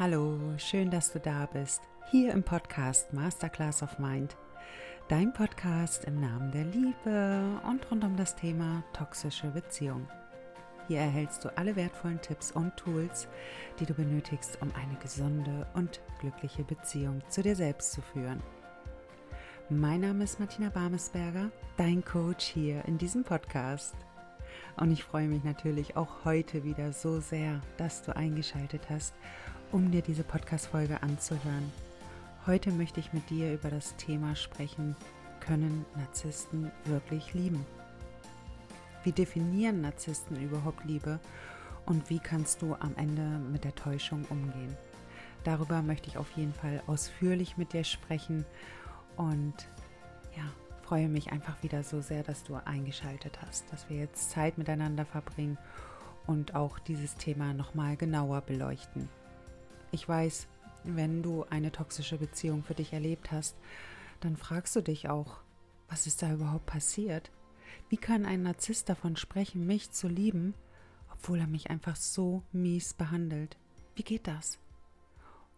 Hallo, schön, dass du da bist. Hier im Podcast Masterclass of Mind. Dein Podcast im Namen der Liebe und rund um das Thema toxische Beziehung. Hier erhältst du alle wertvollen Tipps und Tools, die du benötigst, um eine gesunde und glückliche Beziehung zu dir selbst zu führen. Mein Name ist Martina Barmesberger, dein Coach hier in diesem Podcast. Und ich freue mich natürlich auch heute wieder so sehr, dass du eingeschaltet hast um dir diese Podcast-Folge anzuhören. Heute möchte ich mit dir über das Thema sprechen, können Narzissten wirklich lieben? Wie definieren Narzissten überhaupt Liebe und wie kannst du am Ende mit der Täuschung umgehen? Darüber möchte ich auf jeden Fall ausführlich mit dir sprechen und ja, freue mich einfach wieder so sehr, dass du eingeschaltet hast, dass wir jetzt Zeit miteinander verbringen und auch dieses Thema nochmal genauer beleuchten. Ich weiß, wenn du eine toxische Beziehung für dich erlebt hast, dann fragst du dich auch, was ist da überhaupt passiert? Wie kann ein Narzisst davon sprechen, mich zu lieben, obwohl er mich einfach so mies behandelt? Wie geht das?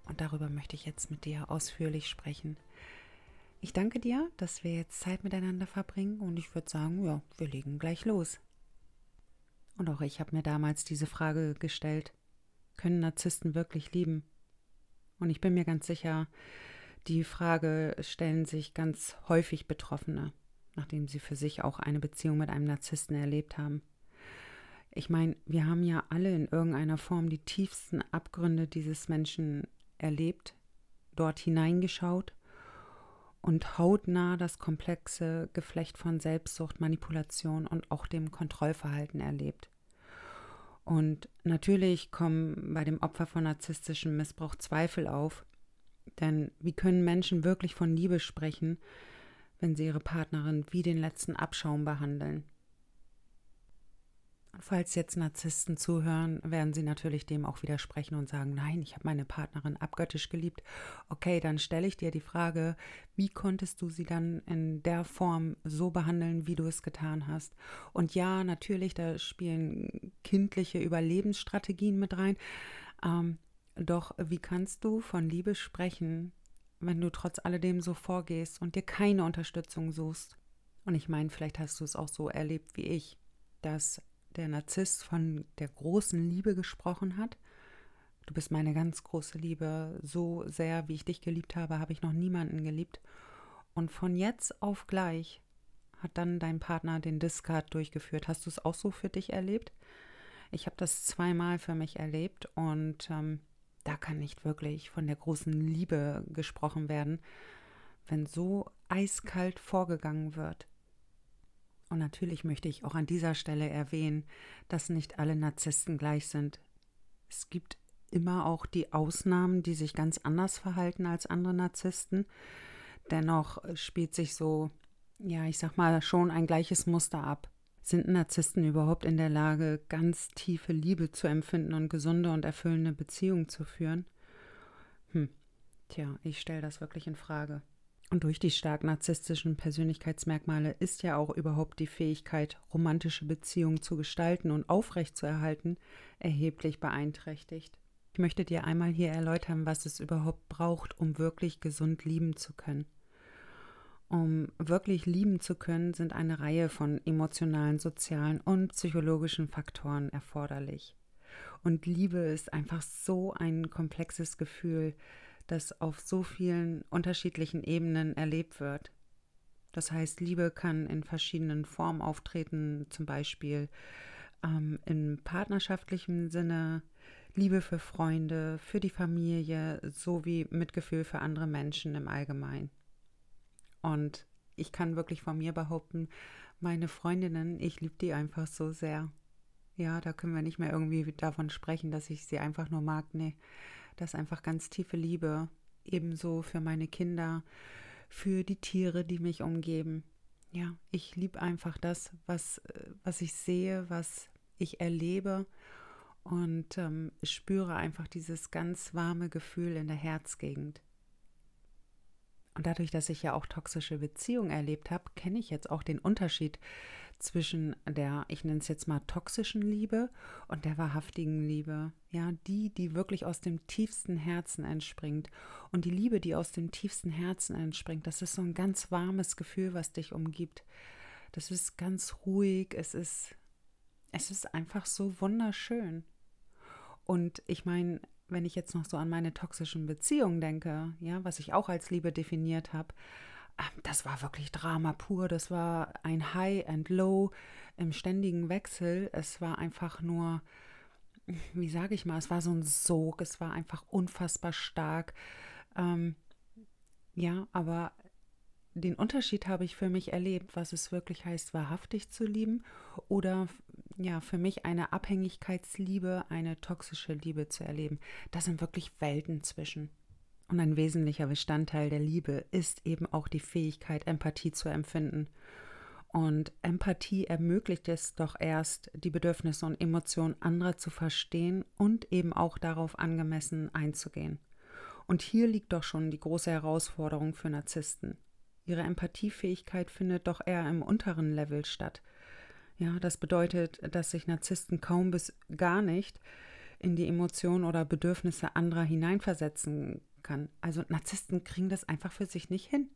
Und darüber möchte ich jetzt mit dir ausführlich sprechen. Ich danke dir, dass wir jetzt Zeit miteinander verbringen und ich würde sagen, ja, wir legen gleich los. Und auch ich habe mir damals diese Frage gestellt, können Narzissten wirklich lieben? Und ich bin mir ganz sicher, die Frage stellen sich ganz häufig Betroffene, nachdem sie für sich auch eine Beziehung mit einem Narzissten erlebt haben. Ich meine, wir haben ja alle in irgendeiner Form die tiefsten Abgründe dieses Menschen erlebt, dort hineingeschaut und hautnah das komplexe Geflecht von Selbstsucht, Manipulation und auch dem Kontrollverhalten erlebt. Und natürlich kommen bei dem Opfer von narzisstischem Missbrauch Zweifel auf. Denn wie können Menschen wirklich von Liebe sprechen, wenn sie ihre Partnerin wie den letzten Abschaum behandeln? Falls jetzt Narzissten zuhören, werden sie natürlich dem auch widersprechen und sagen, nein, ich habe meine Partnerin abgöttisch geliebt. Okay, dann stelle ich dir die Frage, wie konntest du sie dann in der Form so behandeln, wie du es getan hast? Und ja, natürlich, da spielen kindliche Überlebensstrategien mit rein. Ähm, doch wie kannst du von Liebe sprechen, wenn du trotz alledem so vorgehst und dir keine Unterstützung suchst? Und ich meine, vielleicht hast du es auch so erlebt wie ich, dass der Narzisst von der großen Liebe gesprochen hat. Du bist meine ganz große Liebe. So sehr, wie ich dich geliebt habe, habe ich noch niemanden geliebt. Und von jetzt auf gleich hat dann dein Partner den Discard durchgeführt. Hast du es auch so für dich erlebt? Ich habe das zweimal für mich erlebt und ähm, da kann nicht wirklich von der großen Liebe gesprochen werden, wenn so eiskalt vorgegangen wird. Und natürlich möchte ich auch an dieser Stelle erwähnen, dass nicht alle Narzissten gleich sind. Es gibt immer auch die Ausnahmen, die sich ganz anders verhalten als andere Narzissten. Dennoch spielt sich so, ja, ich sag mal, schon ein gleiches Muster ab. Sind Narzissten überhaupt in der Lage, ganz tiefe Liebe zu empfinden und gesunde und erfüllende Beziehungen zu führen? Hm, tja, ich stelle das wirklich in Frage. Und durch die stark narzisstischen Persönlichkeitsmerkmale ist ja auch überhaupt die Fähigkeit, romantische Beziehungen zu gestalten und aufrechtzuerhalten, erheblich beeinträchtigt. Ich möchte dir einmal hier erläutern, was es überhaupt braucht, um wirklich gesund lieben zu können. Um wirklich lieben zu können, sind eine Reihe von emotionalen, sozialen und psychologischen Faktoren erforderlich. Und Liebe ist einfach so ein komplexes Gefühl, das auf so vielen unterschiedlichen Ebenen erlebt wird. Das heißt, Liebe kann in verschiedenen Formen auftreten, zum Beispiel ähm, im partnerschaftlichen Sinne, Liebe für Freunde, für die Familie sowie Mitgefühl für andere Menschen im Allgemeinen. Und ich kann wirklich von mir behaupten, meine Freundinnen, ich liebe die einfach so sehr. Ja, da können wir nicht mehr irgendwie davon sprechen, dass ich sie einfach nur mag. Nee, das ist einfach ganz tiefe Liebe. Ebenso für meine Kinder, für die Tiere, die mich umgeben. Ja, ich liebe einfach das, was, was ich sehe, was ich erlebe und ähm, spüre einfach dieses ganz warme Gefühl in der Herzgegend. Und dadurch, dass ich ja auch toxische Beziehungen erlebt habe, kenne ich jetzt auch den Unterschied zwischen der, ich nenne es jetzt mal toxischen Liebe und der wahrhaftigen Liebe. Ja, die, die wirklich aus dem tiefsten Herzen entspringt. Und die Liebe, die aus dem tiefsten Herzen entspringt, das ist so ein ganz warmes Gefühl, was dich umgibt. Das ist ganz ruhig, es ist, es ist einfach so wunderschön. Und ich meine, wenn ich jetzt noch so an meine toxischen Beziehungen denke, ja, was ich auch als Liebe definiert habe, ähm, das war wirklich Drama pur. Das war ein High and Low im ständigen Wechsel. Es war einfach nur, wie sage ich mal, es war so ein Sog. Es war einfach unfassbar stark. Ähm, ja, aber den Unterschied habe ich für mich erlebt, was es wirklich heißt, wahrhaftig zu lieben oder ja, für mich eine Abhängigkeitsliebe, eine toxische Liebe zu erleben. Da sind wirklich Welten zwischen. Und ein wesentlicher Bestandteil der Liebe ist eben auch die Fähigkeit, Empathie zu empfinden. Und Empathie ermöglicht es doch erst, die Bedürfnisse und Emotionen anderer zu verstehen und eben auch darauf angemessen einzugehen. Und hier liegt doch schon die große Herausforderung für Narzissten. Ihre Empathiefähigkeit findet doch eher im unteren Level statt. Ja, das bedeutet, dass sich Narzissten kaum bis gar nicht in die Emotionen oder Bedürfnisse anderer hineinversetzen kann. Also Narzissten kriegen das einfach für sich nicht hin.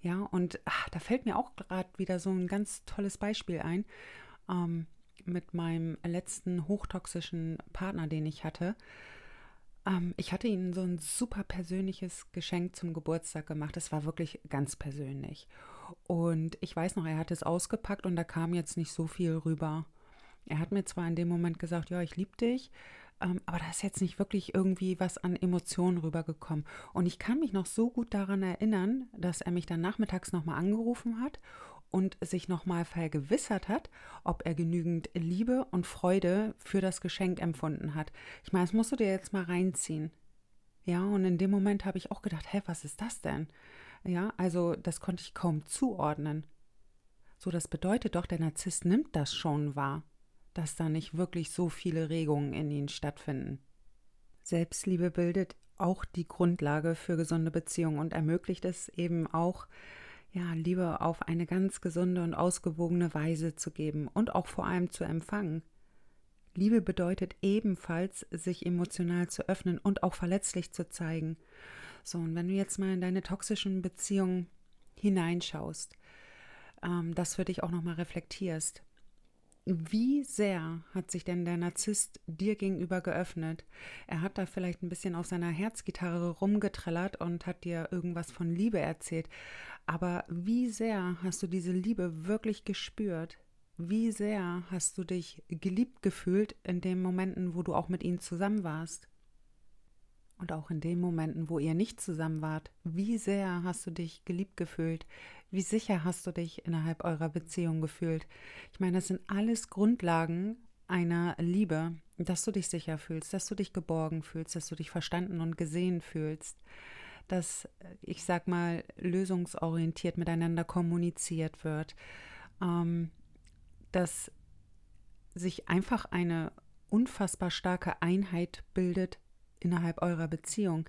Ja, und ach, da fällt mir auch gerade wieder so ein ganz tolles Beispiel ein ähm, mit meinem letzten hochtoxischen Partner, den ich hatte. Ähm, ich hatte ihnen so ein super persönliches Geschenk zum Geburtstag gemacht. Es war wirklich ganz persönlich. Und ich weiß noch, er hat es ausgepackt und da kam jetzt nicht so viel rüber. Er hat mir zwar in dem Moment gesagt, ja, ich liebe dich, ähm, aber da ist jetzt nicht wirklich irgendwie was an Emotionen rübergekommen. Und ich kann mich noch so gut daran erinnern, dass er mich dann nachmittags nochmal angerufen hat und sich nochmal vergewissert hat, ob er genügend Liebe und Freude für das Geschenk empfunden hat. Ich meine, das musst du dir jetzt mal reinziehen. Ja, und in dem Moment habe ich auch gedacht, hä, was ist das denn? Ja, also das konnte ich kaum zuordnen. So, das bedeutet doch, der Narzisst nimmt das schon wahr dass da nicht wirklich so viele Regungen in ihnen stattfinden. Selbstliebe bildet auch die Grundlage für gesunde Beziehungen und ermöglicht es eben auch, ja, Liebe auf eine ganz gesunde und ausgewogene Weise zu geben und auch vor allem zu empfangen. Liebe bedeutet ebenfalls, sich emotional zu öffnen und auch verletzlich zu zeigen. So, und wenn du jetzt mal in deine toxischen Beziehungen hineinschaust, ähm, das für dich auch nochmal reflektierst, wie sehr hat sich denn der Narzisst dir gegenüber geöffnet? Er hat da vielleicht ein bisschen auf seiner Herzgitarre rumgetrellert und hat dir irgendwas von Liebe erzählt. Aber wie sehr hast du diese Liebe wirklich gespürt? Wie sehr hast du dich geliebt gefühlt in den Momenten, wo du auch mit ihm zusammen warst? Und auch in den Momenten, wo ihr nicht zusammen wart, wie sehr hast du dich geliebt gefühlt? Wie sicher hast du dich innerhalb eurer Beziehung gefühlt? Ich meine, das sind alles Grundlagen einer Liebe, dass du dich sicher fühlst, dass du dich geborgen fühlst, dass du dich verstanden und gesehen fühlst, dass, ich sag mal, lösungsorientiert miteinander kommuniziert wird, ähm, dass sich einfach eine unfassbar starke Einheit bildet innerhalb eurer Beziehung.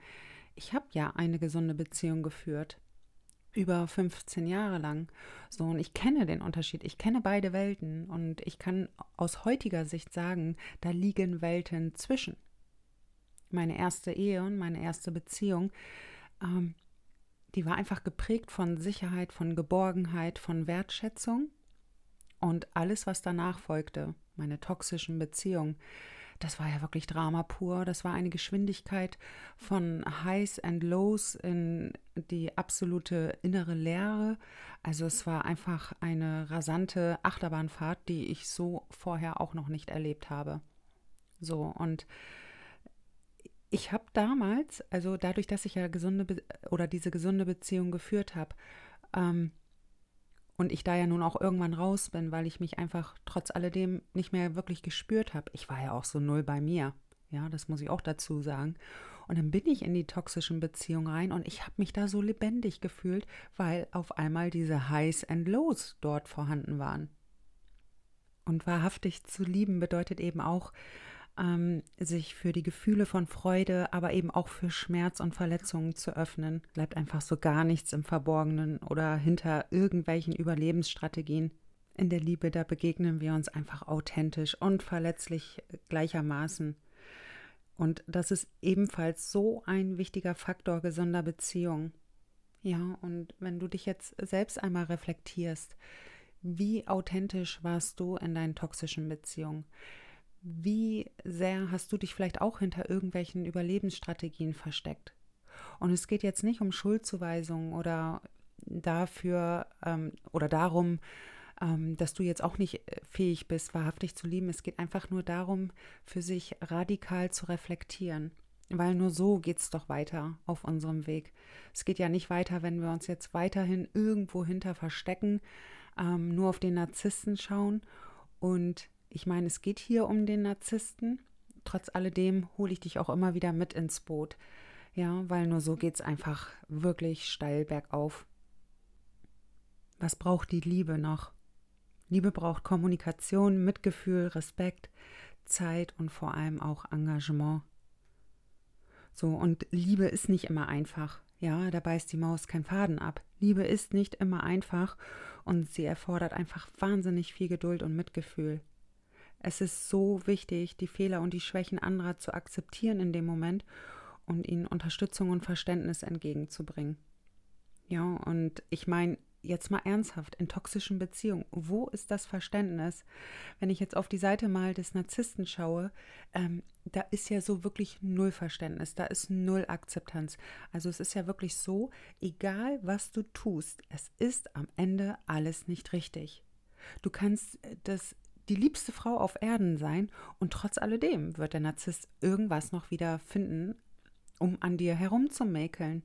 Ich habe ja eine gesunde Beziehung geführt über 15 Jahre lang. So, und ich kenne den Unterschied. Ich kenne beide Welten und ich kann aus heutiger Sicht sagen, da liegen Welten zwischen. Meine erste Ehe und meine erste Beziehung, ähm, die war einfach geprägt von Sicherheit, von Geborgenheit, von Wertschätzung und alles, was danach folgte, meine toxischen Beziehungen, das war ja wirklich Drama pur. Das war eine Geschwindigkeit von Highs and Lows in die absolute innere Leere. Also es war einfach eine rasante Achterbahnfahrt, die ich so vorher auch noch nicht erlebt habe. So und ich habe damals, also dadurch, dass ich ja gesunde Be oder diese gesunde Beziehung geführt habe, ähm, und ich da ja nun auch irgendwann raus bin, weil ich mich einfach trotz alledem nicht mehr wirklich gespürt habe. Ich war ja auch so null bei mir. Ja, das muss ich auch dazu sagen. Und dann bin ich in die toxischen Beziehungen rein und ich habe mich da so lebendig gefühlt, weil auf einmal diese Highs and Lows dort vorhanden waren. Und wahrhaftig zu lieben bedeutet eben auch, ähm, sich für die Gefühle von Freude, aber eben auch für Schmerz und Verletzungen zu öffnen. Bleibt einfach so gar nichts im Verborgenen oder hinter irgendwelchen Überlebensstrategien. In der Liebe, da begegnen wir uns einfach authentisch und verletzlich gleichermaßen. Und das ist ebenfalls so ein wichtiger Faktor gesunder Beziehung. Ja, und wenn du dich jetzt selbst einmal reflektierst, wie authentisch warst du in deinen toxischen Beziehungen? Wie sehr hast du dich vielleicht auch hinter irgendwelchen Überlebensstrategien versteckt? Und es geht jetzt nicht um Schuldzuweisungen oder dafür ähm, oder darum, ähm, dass du jetzt auch nicht äh, fähig bist, wahrhaftig zu lieben. Es geht einfach nur darum, für sich radikal zu reflektieren. Weil nur so geht es doch weiter auf unserem Weg. Es geht ja nicht weiter, wenn wir uns jetzt weiterhin irgendwo hinter verstecken, ähm, nur auf den Narzissten schauen. Und ich meine, es geht hier um den Narzissten. Trotz alledem hole ich dich auch immer wieder mit ins Boot. Ja, weil nur so geht es einfach wirklich steil bergauf. Was braucht die Liebe noch? Liebe braucht Kommunikation, Mitgefühl, Respekt, Zeit und vor allem auch Engagement. So, und Liebe ist nicht immer einfach. Ja, da beißt die Maus kein Faden ab. Liebe ist nicht immer einfach und sie erfordert einfach wahnsinnig viel Geduld und Mitgefühl. Es ist so wichtig, die Fehler und die Schwächen anderer zu akzeptieren in dem Moment und ihnen Unterstützung und Verständnis entgegenzubringen. Ja, und ich meine, jetzt mal ernsthaft, in toxischen Beziehungen, wo ist das Verständnis? Wenn ich jetzt auf die Seite mal des Narzissten schaue, ähm, da ist ja so wirklich null Verständnis, da ist null Akzeptanz. Also es ist ja wirklich so, egal was du tust, es ist am Ende alles nicht richtig. Du kannst äh, das die liebste Frau auf Erden sein und trotz alledem wird der Narzisst irgendwas noch wieder finden, um an dir herumzumäkeln.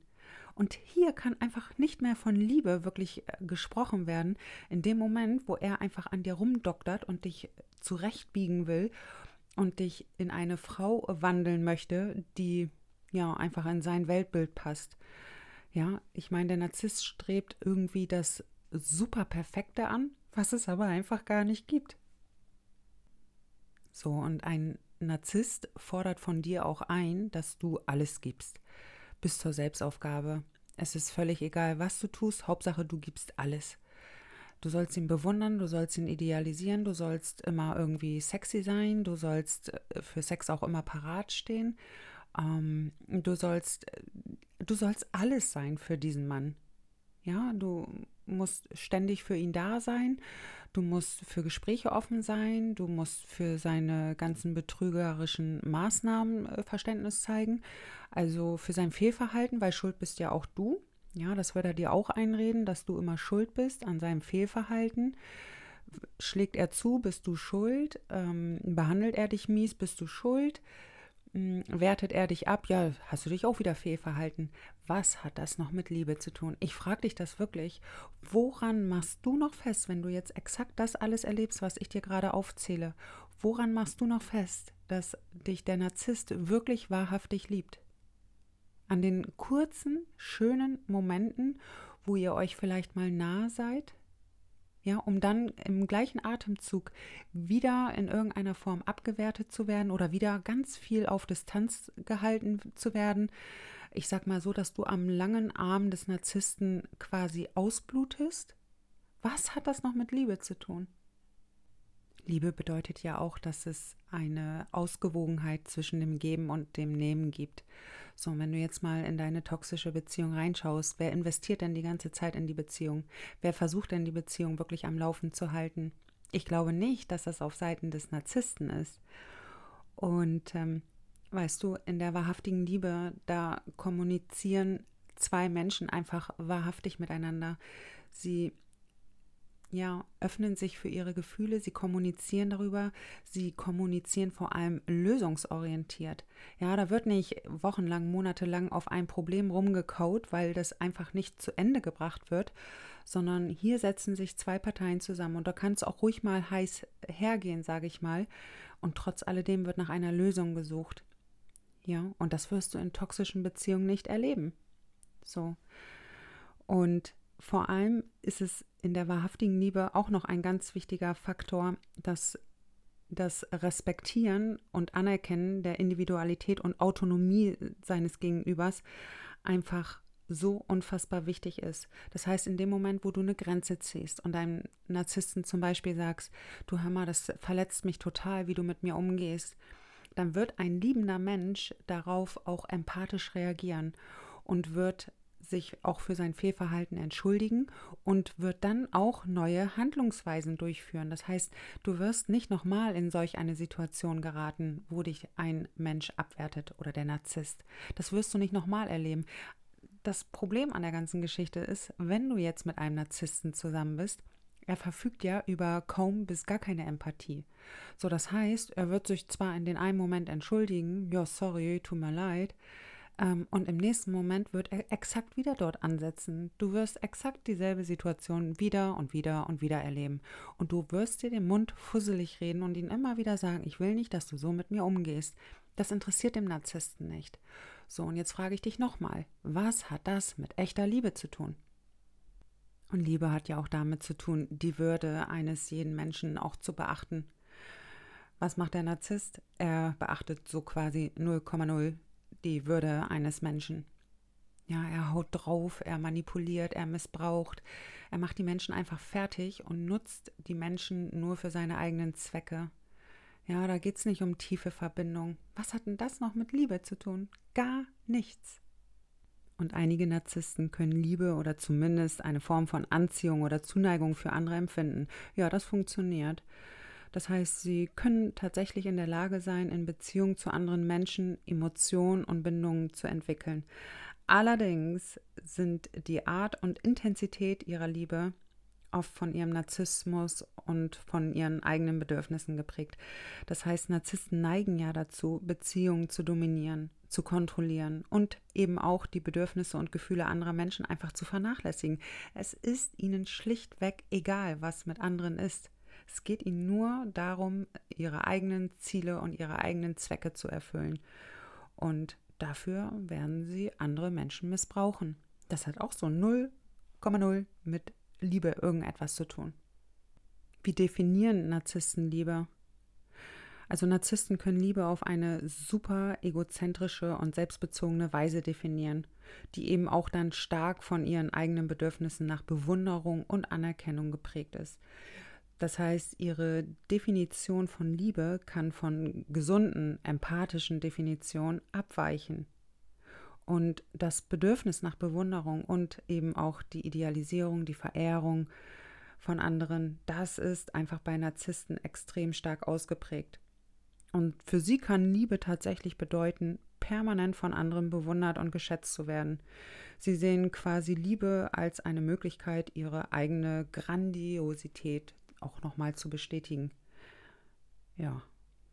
Und hier kann einfach nicht mehr von Liebe wirklich äh, gesprochen werden, in dem Moment, wo er einfach an dir rumdoktert und dich zurechtbiegen will und dich in eine Frau wandeln möchte, die ja einfach in sein Weltbild passt. Ja, ich meine, der Narzisst strebt irgendwie das super Perfekte an, was es aber einfach gar nicht gibt. So, und ein Narzisst fordert von dir auch ein, dass du alles gibst, bis zur Selbstaufgabe, es ist völlig egal, was du tust, Hauptsache du gibst alles. Du sollst ihn bewundern, du sollst ihn idealisieren, du sollst immer irgendwie sexy sein, du sollst äh, für Sex auch immer parat stehen. Ähm, du sollst, äh, du sollst alles sein für diesen Mann. Ja, du musst ständig für ihn da sein. Du musst für Gespräche offen sein. Du musst für seine ganzen betrügerischen Maßnahmen äh, Verständnis zeigen. Also für sein Fehlverhalten, weil schuld bist ja auch du. Ja, das wird er dir auch einreden, dass du immer schuld bist an seinem Fehlverhalten. Schlägt er zu, bist du schuld. Ähm, behandelt er dich mies, bist du schuld. Ähm, wertet er dich ab, ja, hast du dich auch wieder fehlverhalten. Was hat das noch mit Liebe zu tun? Ich frage dich das wirklich. Woran machst du noch fest, wenn du jetzt exakt das alles erlebst, was ich dir gerade aufzähle? Woran machst du noch fest, dass dich der Narzisst wirklich wahrhaftig liebt? an den kurzen, schönen Momenten, wo ihr euch vielleicht mal nah seid, ja, um dann im gleichen Atemzug wieder in irgendeiner Form abgewertet zu werden oder wieder ganz viel auf Distanz gehalten zu werden. Ich sag mal so, dass du am langen Arm des Narzissten quasi ausblutest. Was hat das noch mit Liebe zu tun? Liebe bedeutet ja auch, dass es eine Ausgewogenheit zwischen dem Geben und dem Nehmen gibt. So, wenn du jetzt mal in deine toxische Beziehung reinschaust, wer investiert denn die ganze Zeit in die Beziehung? Wer versucht denn die Beziehung wirklich am Laufen zu halten? Ich glaube nicht, dass das auf Seiten des Narzissten ist. Und ähm, weißt du, in der wahrhaftigen Liebe, da kommunizieren zwei Menschen einfach wahrhaftig miteinander. Sie ja, öffnen sich für ihre Gefühle, sie kommunizieren darüber, sie kommunizieren vor allem lösungsorientiert. Ja, da wird nicht wochenlang, monatelang auf ein Problem rumgekaut, weil das einfach nicht zu Ende gebracht wird, sondern hier setzen sich zwei Parteien zusammen und da kann es auch ruhig mal heiß hergehen, sage ich mal, und trotz alledem wird nach einer Lösung gesucht. Ja, und das wirst du in toxischen Beziehungen nicht erleben. So. Und vor allem ist es in der wahrhaftigen Liebe auch noch ein ganz wichtiger Faktor, dass das Respektieren und Anerkennen der Individualität und Autonomie seines Gegenübers einfach so unfassbar wichtig ist. Das heißt, in dem Moment, wo du eine Grenze ziehst und deinem Narzissten zum Beispiel sagst, du Hammer, das verletzt mich total, wie du mit mir umgehst, dann wird ein liebender Mensch darauf auch empathisch reagieren und wird sich auch für sein Fehlverhalten entschuldigen und wird dann auch neue Handlungsweisen durchführen. Das heißt, du wirst nicht nochmal in solch eine Situation geraten, wo dich ein Mensch abwertet oder der Narzisst. Das wirst du nicht nochmal erleben. Das Problem an der ganzen Geschichte ist, wenn du jetzt mit einem Narzissten zusammen bist, er verfügt ja über kaum bis gar keine Empathie. So, das heißt, er wird sich zwar in den einen Moment entschuldigen, ja, sorry, tut mir leid, und im nächsten Moment wird er exakt wieder dort ansetzen. Du wirst exakt dieselbe Situation wieder und wieder und wieder erleben. Und du wirst dir den Mund fusselig reden und ihn immer wieder sagen, ich will nicht, dass du so mit mir umgehst. Das interessiert dem Narzissten nicht. So, und jetzt frage ich dich nochmal, was hat das mit echter Liebe zu tun? Und Liebe hat ja auch damit zu tun, die Würde eines jeden Menschen auch zu beachten. Was macht der Narzisst? Er beachtet so quasi 0,0 die Würde eines Menschen. Ja, er haut drauf, er manipuliert, er missbraucht, er macht die Menschen einfach fertig und nutzt die Menschen nur für seine eigenen Zwecke. Ja, da geht es nicht um tiefe Verbindung. Was hat denn das noch mit Liebe zu tun? Gar nichts. Und einige Narzissten können Liebe oder zumindest eine Form von Anziehung oder Zuneigung für andere empfinden. Ja, das funktioniert. Das heißt, sie können tatsächlich in der Lage sein, in Beziehung zu anderen Menschen Emotionen und Bindungen zu entwickeln. Allerdings sind die Art und Intensität ihrer Liebe oft von ihrem Narzissmus und von ihren eigenen Bedürfnissen geprägt. Das heißt, Narzissten neigen ja dazu, Beziehungen zu dominieren, zu kontrollieren und eben auch die Bedürfnisse und Gefühle anderer Menschen einfach zu vernachlässigen. Es ist ihnen schlichtweg egal, was mit anderen ist. Es geht ihnen nur darum, ihre eigenen Ziele und ihre eigenen Zwecke zu erfüllen. Und dafür werden sie andere Menschen missbrauchen. Das hat auch so 0,0 mit Liebe irgendetwas zu tun. Wie definieren Narzissten Liebe? Also Narzissten können Liebe auf eine super egozentrische und selbstbezogene Weise definieren, die eben auch dann stark von ihren eigenen Bedürfnissen nach Bewunderung und Anerkennung geprägt ist. Das heißt, ihre Definition von Liebe kann von gesunden, empathischen Definitionen abweichen. Und das Bedürfnis nach Bewunderung und eben auch die Idealisierung, die Verehrung von anderen, das ist einfach bei Narzissten extrem stark ausgeprägt. Und für sie kann Liebe tatsächlich bedeuten, permanent von anderen bewundert und geschätzt zu werden. Sie sehen quasi Liebe als eine Möglichkeit, ihre eigene Grandiosität auch nochmal zu bestätigen. Ja,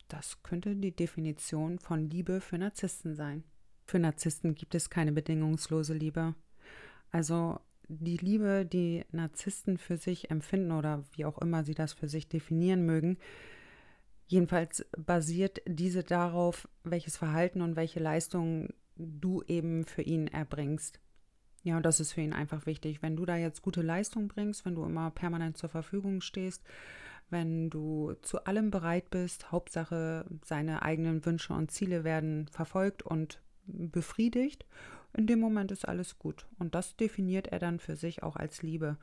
das könnte die Definition von Liebe für Narzissten sein. Für Narzissten gibt es keine bedingungslose Liebe. Also die Liebe, die Narzissten für sich empfinden oder wie auch immer sie das für sich definieren mögen, jedenfalls basiert diese darauf, welches Verhalten und welche Leistungen du eben für ihn erbringst. Ja, und das ist für ihn einfach wichtig. Wenn du da jetzt gute Leistung bringst, wenn du immer permanent zur Verfügung stehst, wenn du zu allem bereit bist, Hauptsache seine eigenen Wünsche und Ziele werden verfolgt und befriedigt, in dem Moment ist alles gut. Und das definiert er dann für sich auch als Liebe.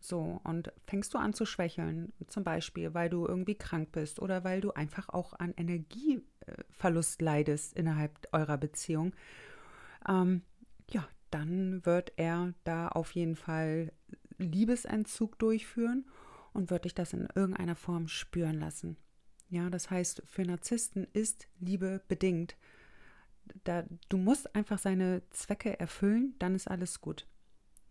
So, und fängst du an zu schwächeln, zum Beispiel, weil du irgendwie krank bist oder weil du einfach auch an Energieverlust leidest innerhalb eurer Beziehung, ähm, ja, dann wird er da auf jeden Fall Liebesentzug durchführen und wird dich das in irgendeiner Form spüren lassen. Ja, das heißt, für Narzissten ist Liebe bedingt. Da, du musst einfach seine Zwecke erfüllen, dann ist alles gut.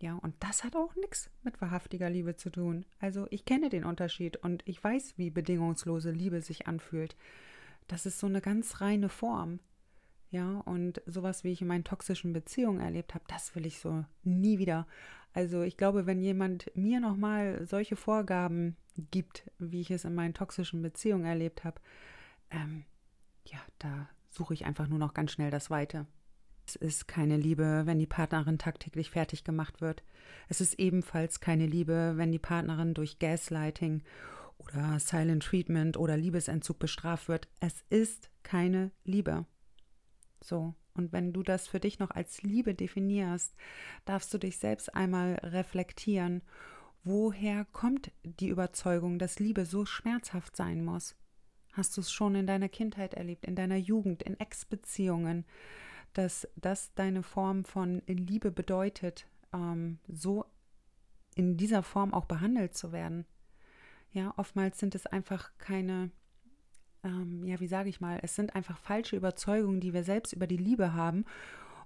Ja, und das hat auch nichts mit wahrhaftiger Liebe zu tun. Also ich kenne den Unterschied und ich weiß, wie bedingungslose Liebe sich anfühlt. Das ist so eine ganz reine Form. Ja, und sowas, wie ich in meinen toxischen Beziehungen erlebt habe, das will ich so nie wieder. Also ich glaube, wenn jemand mir nochmal solche Vorgaben gibt, wie ich es in meinen toxischen Beziehungen erlebt habe, ähm, ja, da suche ich einfach nur noch ganz schnell das Weite. Es ist keine Liebe, wenn die Partnerin tagtäglich fertig gemacht wird. Es ist ebenfalls keine Liebe, wenn die Partnerin durch Gaslighting oder Silent Treatment oder Liebesentzug bestraft wird. Es ist keine Liebe. So, Und wenn du das für dich noch als Liebe definierst, darfst du dich selbst einmal reflektieren. Woher kommt die Überzeugung, dass Liebe so schmerzhaft sein muss? Hast du es schon in deiner Kindheit erlebt, in deiner Jugend, in Ex-Beziehungen, dass das deine Form von Liebe bedeutet, ähm, so in dieser Form auch behandelt zu werden? Ja, oftmals sind es einfach keine ähm, ja, wie sage ich mal, es sind einfach falsche Überzeugungen, die wir selbst über die Liebe haben.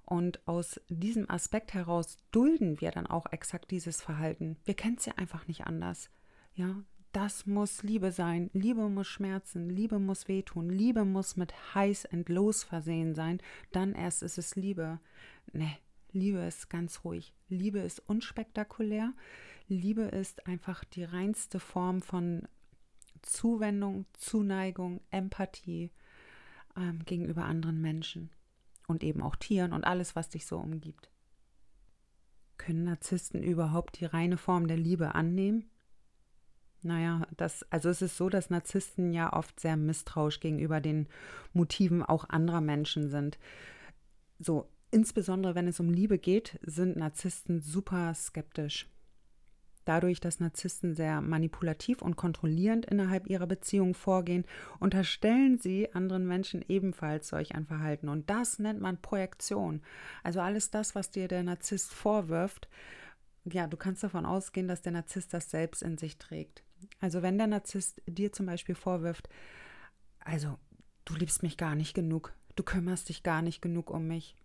Und aus diesem Aspekt heraus dulden wir dann auch exakt dieses Verhalten. Wir kennen es ja einfach nicht anders. Ja, das muss Liebe sein. Liebe muss schmerzen. Liebe muss wehtun. Liebe muss mit heiß and los versehen sein. Dann erst ist es Liebe. Ne, Liebe ist ganz ruhig. Liebe ist unspektakulär. Liebe ist einfach die reinste Form von Zuwendung, Zuneigung, Empathie ähm, gegenüber anderen Menschen und eben auch Tieren und alles, was dich so umgibt. Können Narzissten überhaupt die reine Form der Liebe annehmen? Naja, das, also es ist so, dass Narzissten ja oft sehr misstrauisch gegenüber den Motiven auch anderer Menschen sind. So, insbesondere wenn es um Liebe geht, sind Narzissten super skeptisch dadurch, dass Narzissten sehr manipulativ und kontrollierend innerhalb ihrer Beziehung vorgehen, unterstellen sie anderen Menschen ebenfalls solch ein Verhalten. Und das nennt man Projektion. Also alles das, was dir der Narzisst vorwirft, ja, du kannst davon ausgehen, dass der Narzisst das selbst in sich trägt. Also wenn der Narzisst dir zum Beispiel vorwirft, also du liebst mich gar nicht genug, du kümmerst dich gar nicht genug um mich.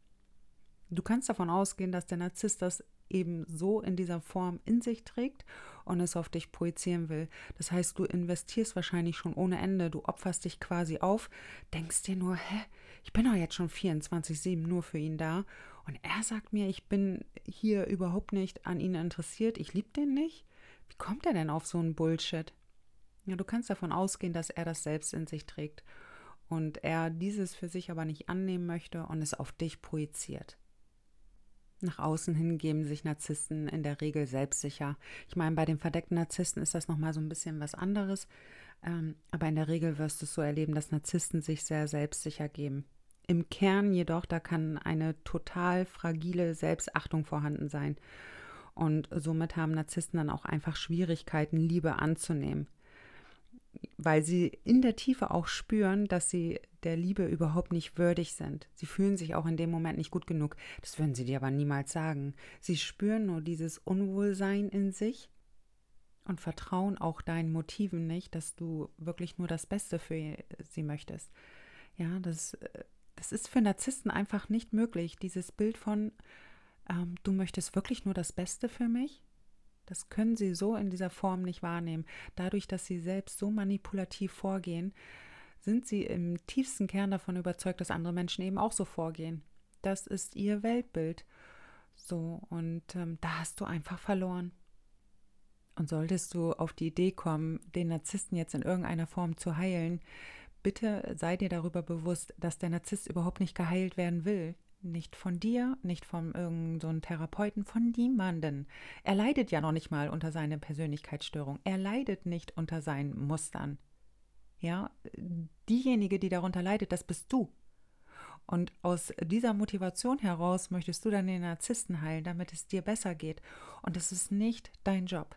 Du kannst davon ausgehen, dass der Narzisst das eben so in dieser Form in sich trägt und es auf dich projizieren will. Das heißt, du investierst wahrscheinlich schon ohne Ende, du opferst dich quasi auf, denkst dir nur, hä, ich bin doch jetzt schon 24-7 nur für ihn da und er sagt mir, ich bin hier überhaupt nicht an ihn interessiert, ich liebe den nicht. Wie kommt er denn auf so einen Bullshit? Ja, du kannst davon ausgehen, dass er das selbst in sich trägt und er dieses für sich aber nicht annehmen möchte und es auf dich projiziert. Nach außen hin geben sich Narzissten in der Regel selbstsicher. Ich meine, bei den verdeckten Narzissten ist das nochmal so ein bisschen was anderes. Ähm, aber in der Regel wirst du es so erleben, dass Narzissten sich sehr selbstsicher geben. Im Kern jedoch, da kann eine total fragile Selbstachtung vorhanden sein. Und somit haben Narzissten dann auch einfach Schwierigkeiten, Liebe anzunehmen weil sie in der Tiefe auch spüren, dass sie der Liebe überhaupt nicht würdig sind. Sie fühlen sich auch in dem Moment nicht gut genug. Das würden sie dir aber niemals sagen. Sie spüren nur dieses Unwohlsein in sich und vertrauen auch deinen Motiven nicht, dass du wirklich nur das Beste für sie möchtest. Ja, das, das ist für Narzissten einfach nicht möglich. Dieses Bild von, ähm, du möchtest wirklich nur das Beste für mich, das können sie so in dieser Form nicht wahrnehmen. Dadurch, dass sie selbst so manipulativ vorgehen, sind sie im tiefsten Kern davon überzeugt, dass andere Menschen eben auch so vorgehen. Das ist ihr Weltbild. So, und ähm, da hast du einfach verloren. Und solltest du auf die Idee kommen, den Narzissten jetzt in irgendeiner Form zu heilen, bitte sei dir darüber bewusst, dass der Narzisst überhaupt nicht geheilt werden will. Nicht von dir, nicht von irgendeinem so Therapeuten, von niemanden. Er leidet ja noch nicht mal unter seiner Persönlichkeitsstörung. Er leidet nicht unter seinen Mustern. Ja, diejenige, die darunter leidet, das bist du. Und aus dieser Motivation heraus möchtest du dann den Narzissten heilen, damit es dir besser geht. Und das ist nicht dein Job.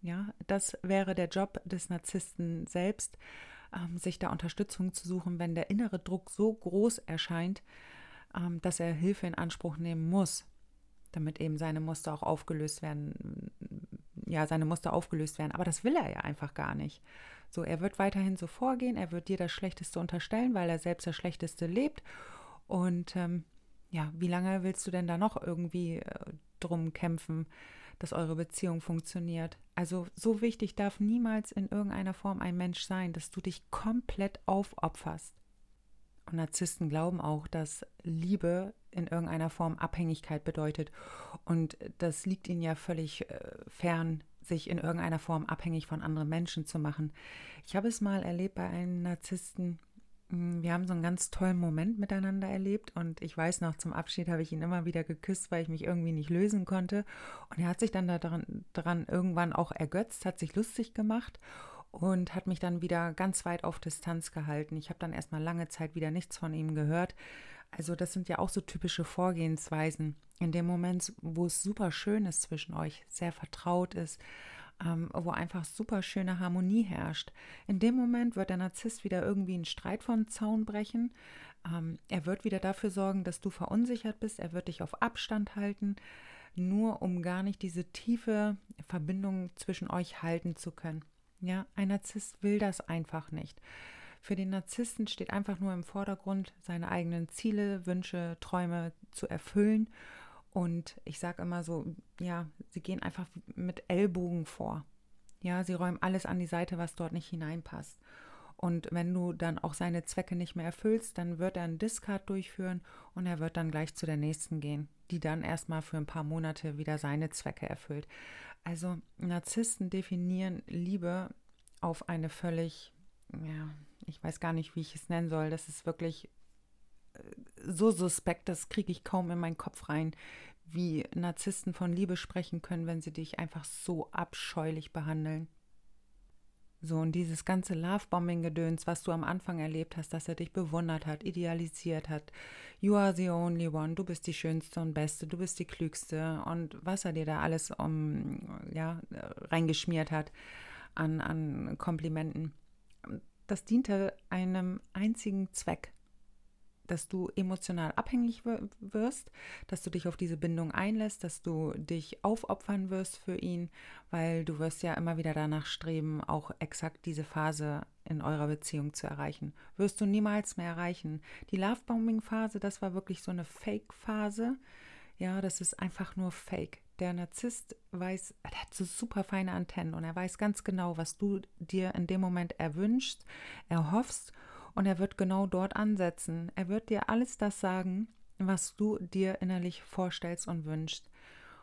Ja, das wäre der Job des Narzissten selbst, ähm, sich da Unterstützung zu suchen, wenn der innere Druck so groß erscheint, dass er Hilfe in Anspruch nehmen muss, damit eben seine Muster auch aufgelöst werden, ja, seine Muster aufgelöst werden. Aber das will er ja einfach gar nicht. So, er wird weiterhin so vorgehen, er wird dir das Schlechteste unterstellen, weil er selbst das Schlechteste lebt. Und ähm, ja, wie lange willst du denn da noch irgendwie äh, drum kämpfen, dass eure Beziehung funktioniert? Also so wichtig darf niemals in irgendeiner Form ein Mensch sein, dass du dich komplett aufopferst. Und Narzissten glauben auch, dass Liebe in irgendeiner Form Abhängigkeit bedeutet. Und das liegt ihnen ja völlig äh, fern, sich in irgendeiner Form abhängig von anderen Menschen zu machen. Ich habe es mal erlebt bei einem Narzissten. Hm, wir haben so einen ganz tollen Moment miteinander erlebt und ich weiß noch, zum Abschied habe ich ihn immer wieder geküsst, weil ich mich irgendwie nicht lösen konnte. Und er hat sich dann daran, daran irgendwann auch ergötzt, hat sich lustig gemacht und hat mich dann wieder ganz weit auf Distanz gehalten. Ich habe dann erstmal lange Zeit wieder nichts von ihm gehört. Also das sind ja auch so typische Vorgehensweisen. In dem Moment, wo es super schön ist zwischen euch, sehr vertraut ist, ähm, wo einfach super schöne Harmonie herrscht. In dem Moment wird der Narzisst wieder irgendwie einen Streit vom Zaun brechen. Ähm, er wird wieder dafür sorgen, dass du verunsichert bist. Er wird dich auf Abstand halten, nur um gar nicht diese tiefe Verbindung zwischen euch halten zu können. Ja, ein Narzisst will das einfach nicht. Für den Narzissten steht einfach nur im Vordergrund, seine eigenen Ziele, Wünsche, Träume zu erfüllen und ich sage immer so, ja, sie gehen einfach mit Ellbogen vor. Ja, sie räumen alles an die Seite, was dort nicht hineinpasst. Und wenn du dann auch seine Zwecke nicht mehr erfüllst, dann wird er einen Discard durchführen und er wird dann gleich zu der nächsten gehen, die dann erstmal für ein paar Monate wieder seine Zwecke erfüllt. Also Narzissten definieren Liebe auf eine völlig, ja, ich weiß gar nicht, wie ich es nennen soll. Das ist wirklich so suspekt, das kriege ich kaum in meinen Kopf rein, wie Narzissten von Liebe sprechen können, wenn sie dich einfach so abscheulich behandeln. So, und dieses ganze Love-Bombing-Gedöns, was du am Anfang erlebt hast, dass er dich bewundert hat, idealisiert hat. You are the only one, du bist die Schönste und Beste, du bist die Klügste und was er dir da alles um, ja, reingeschmiert hat an, an Komplimenten. Das diente einem einzigen Zweck, dass du emotional abhängig wirst, dass du dich auf diese Bindung einlässt, dass du dich aufopfern wirst für ihn, weil du wirst ja immer wieder danach streben, auch exakt diese Phase in eurer Beziehung zu erreichen. Wirst du niemals mehr erreichen. Die Lovebombing-Phase, das war wirklich so eine Fake-Phase. Ja, das ist einfach nur Fake. Der Narzisst weiß, er hat so super feine Antennen und er weiß ganz genau, was du dir in dem Moment erwünschst, erhoffst und er wird genau dort ansetzen. Er wird dir alles das sagen, was du dir innerlich vorstellst und wünschst.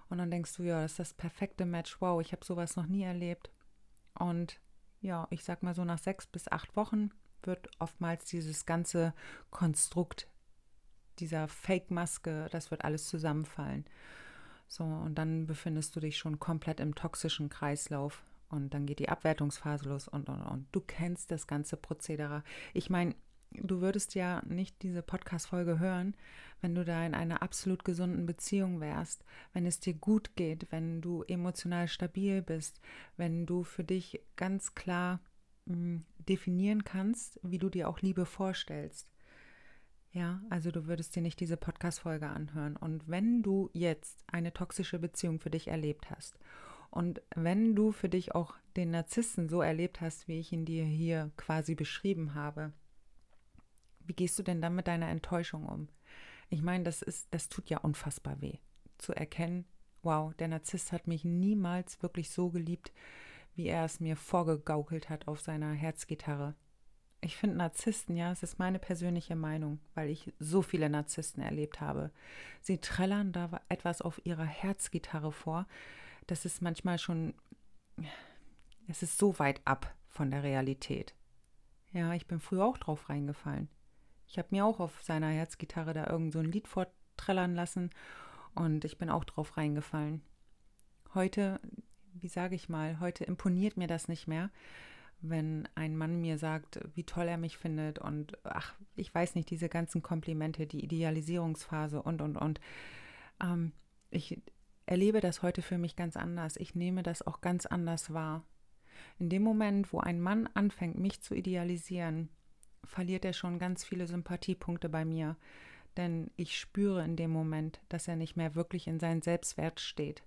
Und dann denkst du, ja, das ist das perfekte Match. Wow, ich habe sowas noch nie erlebt. Und ja, ich sag mal so, nach sechs bis acht Wochen wird oftmals dieses ganze Konstrukt dieser Fake-Maske, das wird alles zusammenfallen. So, und dann befindest du dich schon komplett im toxischen Kreislauf. Und dann geht die Abwertungsphase los und, und, und. Du kennst das ganze Prozedere. Ich meine, du würdest ja nicht diese Podcast-Folge hören, wenn du da in einer absolut gesunden Beziehung wärst, wenn es dir gut geht, wenn du emotional stabil bist, wenn du für dich ganz klar hm, definieren kannst, wie du dir auch Liebe vorstellst. Ja, also du würdest dir nicht diese Podcast-Folge anhören. Und wenn du jetzt eine toxische Beziehung für dich erlebt hast und wenn du für dich auch den Narzissten so erlebt hast, wie ich ihn dir hier quasi beschrieben habe, wie gehst du denn dann mit deiner Enttäuschung um? Ich meine, das ist, das tut ja unfassbar weh, zu erkennen, wow, der Narzisst hat mich niemals wirklich so geliebt, wie er es mir vorgegaukelt hat auf seiner Herzgitarre. Ich finde Narzissten, ja, es ist meine persönliche Meinung, weil ich so viele Narzissten erlebt habe. Sie trällern da etwas auf ihrer Herzgitarre vor, das ist manchmal schon, es ist so weit ab von der Realität. Ja, ich bin früher auch drauf reingefallen. Ich habe mir auch auf seiner Herzgitarre da irgend so ein Lied vorträllern lassen und ich bin auch drauf reingefallen. Heute, wie sage ich mal, heute imponiert mir das nicht mehr, wenn ein Mann mir sagt, wie toll er mich findet und ach, ich weiß nicht, diese ganzen Komplimente, die Idealisierungsphase und und und. Ähm, ich, erlebe das heute für mich ganz anders. Ich nehme das auch ganz anders wahr. In dem Moment, wo ein Mann anfängt, mich zu idealisieren, verliert er schon ganz viele Sympathiepunkte bei mir. Denn ich spüre in dem Moment, dass er nicht mehr wirklich in seinen Selbstwert steht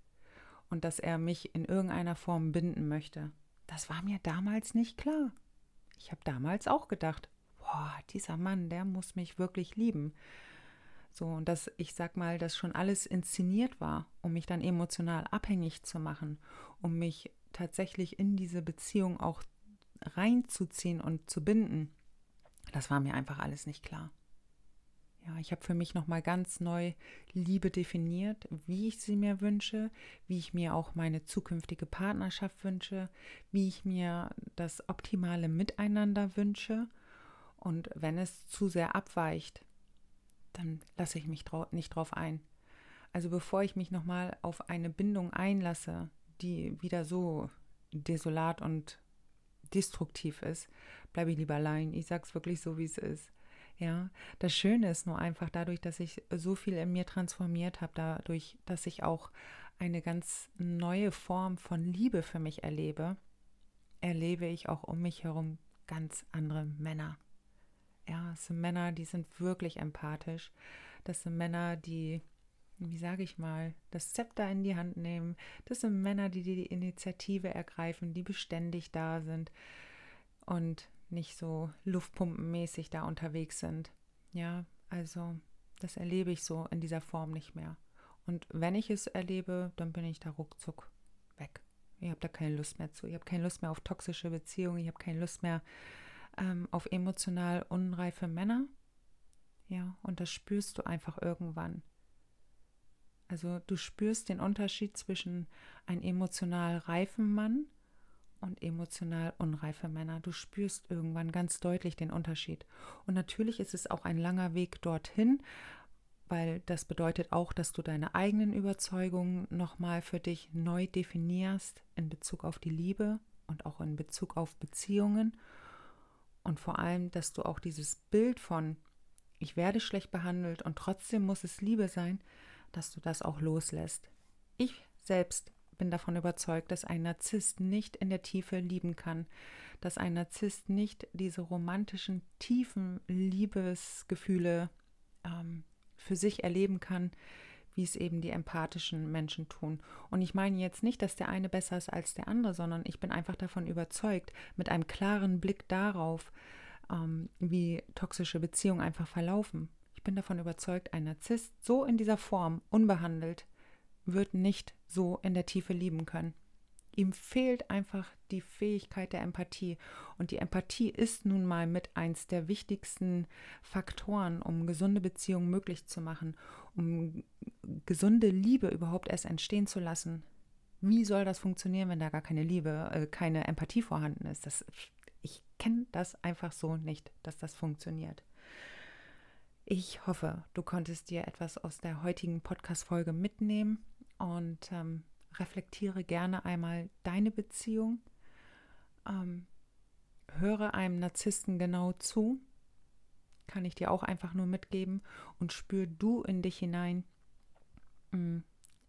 und dass er mich in irgendeiner Form binden möchte. Das war mir damals nicht klar. Ich habe damals auch gedacht, boah, dieser Mann, der muss mich wirklich lieben. So, und dass ich sag mal, dass schon alles inszeniert war, um mich dann emotional abhängig zu machen, um mich tatsächlich in diese Beziehung auch reinzuziehen und zu binden. Das war mir einfach alles nicht klar. Ja, ich habe für mich nochmal ganz neu Liebe definiert, wie ich sie mir wünsche, wie ich mir auch meine zukünftige Partnerschaft wünsche, wie ich mir das optimale Miteinander wünsche. Und wenn es zu sehr abweicht, dann lasse ich mich drau nicht drauf ein. Also bevor ich mich nochmal auf eine Bindung einlasse, die wieder so desolat und destruktiv ist, bleibe ich lieber allein. Ich sage es wirklich so, wie es ist. Ja, das Schöne ist nur einfach dadurch, dass ich so viel in mir transformiert habe, dadurch, dass ich auch eine ganz neue Form von Liebe für mich erlebe, erlebe ich auch um mich herum ganz andere Männer. Ja, es sind Männer, die sind wirklich empathisch. Das sind Männer, die, wie sage ich mal, das Zepter in die Hand nehmen. Das sind Männer, die die Initiative ergreifen, die beständig da sind und nicht so luftpumpenmäßig da unterwegs sind. Ja, also das erlebe ich so in dieser Form nicht mehr. Und wenn ich es erlebe, dann bin ich da ruckzuck weg. Ich habe da keine Lust mehr zu. Ich habe keine Lust mehr auf toxische Beziehungen. Ich habe keine Lust mehr ähm, auf emotional unreife Männer. Ja, und das spürst du einfach irgendwann. Also du spürst den Unterschied zwischen einem emotional reifen Mann und emotional unreife Männer. Du spürst irgendwann ganz deutlich den Unterschied. Und natürlich ist es auch ein langer Weg dorthin, weil das bedeutet auch, dass du deine eigenen Überzeugungen nochmal für dich neu definierst in Bezug auf die Liebe und auch in Bezug auf Beziehungen. Und vor allem, dass du auch dieses Bild von, ich werde schlecht behandelt und trotzdem muss es Liebe sein, dass du das auch loslässt. Ich selbst bin davon überzeugt, dass ein Narzisst nicht in der Tiefe lieben kann, dass ein Narzisst nicht diese romantischen, tiefen Liebesgefühle ähm, für sich erleben kann, wie es eben die empathischen Menschen tun. Und ich meine jetzt nicht, dass der eine besser ist als der andere, sondern ich bin einfach davon überzeugt, mit einem klaren Blick darauf, ähm, wie toxische Beziehungen einfach verlaufen. Ich bin davon überzeugt, ein Narzisst so in dieser Form, unbehandelt, wird nicht so in der Tiefe lieben können. Ihm fehlt einfach die Fähigkeit der Empathie. Und die Empathie ist nun mal mit eins der wichtigsten Faktoren, um gesunde Beziehungen möglich zu machen, um gesunde Liebe überhaupt erst entstehen zu lassen. Wie soll das funktionieren, wenn da gar keine Liebe, äh, keine Empathie vorhanden ist? Das, ich kenne das einfach so nicht, dass das funktioniert. Ich hoffe, du konntest dir etwas aus der heutigen Podcast-Folge mitnehmen und ähm, reflektiere gerne einmal deine Beziehung. Ähm, höre einem Narzissten genau zu. Kann ich dir auch einfach nur mitgeben und spür du in dich hinein, mm,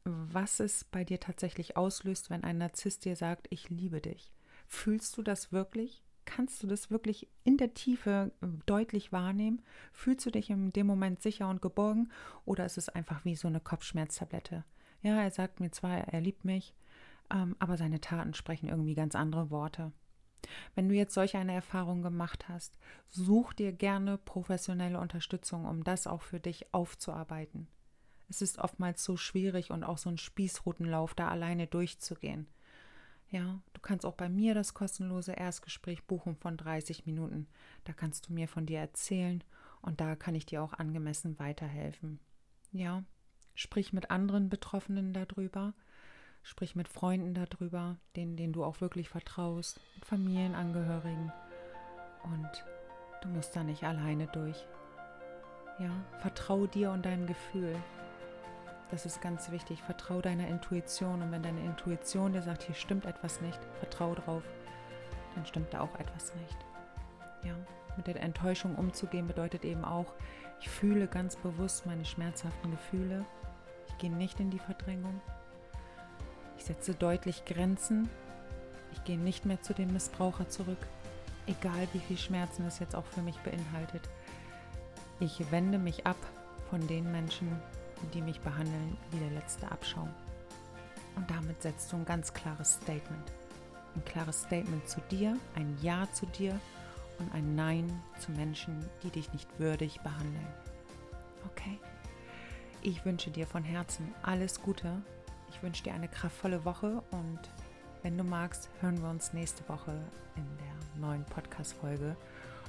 was es bei dir tatsächlich auslöst, wenn ein Narzisst dir sagt, ich liebe dich. Fühlst du das wirklich? Kannst du das wirklich in der Tiefe äh, deutlich wahrnehmen? Fühlst du dich in dem Moment sicher und geborgen oder ist es einfach wie so eine Kopfschmerztablette? Ja, er sagt mir zwar, er liebt mich, ähm, aber seine Taten sprechen irgendwie ganz andere Worte. Wenn du jetzt solch eine Erfahrung gemacht hast, such dir gerne professionelle Unterstützung, um das auch für dich aufzuarbeiten. Es ist oftmals so schwierig und auch so ein Spießrutenlauf, da alleine durchzugehen. Ja, du kannst auch bei mir das kostenlose Erstgespräch buchen von 30 Minuten. Da kannst du mir von dir erzählen und da kann ich dir auch angemessen weiterhelfen. Ja, Sprich mit anderen Betroffenen darüber. Sprich mit Freunden darüber, denen, denen du auch wirklich vertraust, mit Familienangehörigen. Und du musst da nicht alleine durch. Ja, vertrau dir und deinem Gefühl. Das ist ganz wichtig. Vertrau deiner Intuition. Und wenn deine Intuition dir sagt, hier stimmt etwas nicht, vertrau drauf, dann stimmt da auch etwas nicht. Ja, mit der Enttäuschung umzugehen bedeutet eben auch, ich fühle ganz bewusst meine schmerzhaften Gefühle ich gehe nicht in die Verdrängung. Ich setze deutlich Grenzen. Ich gehe nicht mehr zu dem Missbraucher zurück, egal wie viel Schmerzen es jetzt auch für mich beinhaltet. Ich wende mich ab von den Menschen, die mich behandeln wie der letzte Abschaum. Und damit setzt du ein ganz klares Statement. Ein klares Statement zu dir, ein Ja zu dir und ein Nein zu Menschen, die dich nicht würdig behandeln. Okay? Ich wünsche dir von Herzen alles Gute. Ich wünsche dir eine kraftvolle Woche und wenn du magst, hören wir uns nächste Woche in der neuen Podcast-Folge.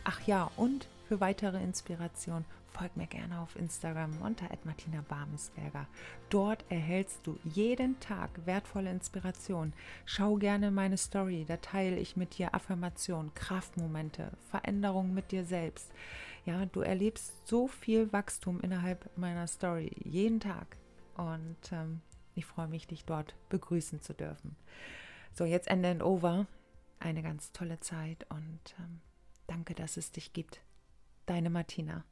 Ach ja, und für weitere Inspiration folg mir gerne auf Instagram unter Martina Barmesberger. Dort erhältst du jeden Tag wertvolle Inspiration. Schau gerne meine Story, da teile ich mit dir Affirmationen, Kraftmomente, Veränderungen mit dir selbst. Ja, du erlebst so viel Wachstum innerhalb meiner Story jeden Tag. Und ähm, ich freue mich, dich dort begrüßen zu dürfen. So, jetzt Ende and Over. Eine ganz tolle Zeit und ähm, danke, dass es dich gibt. deine Martina.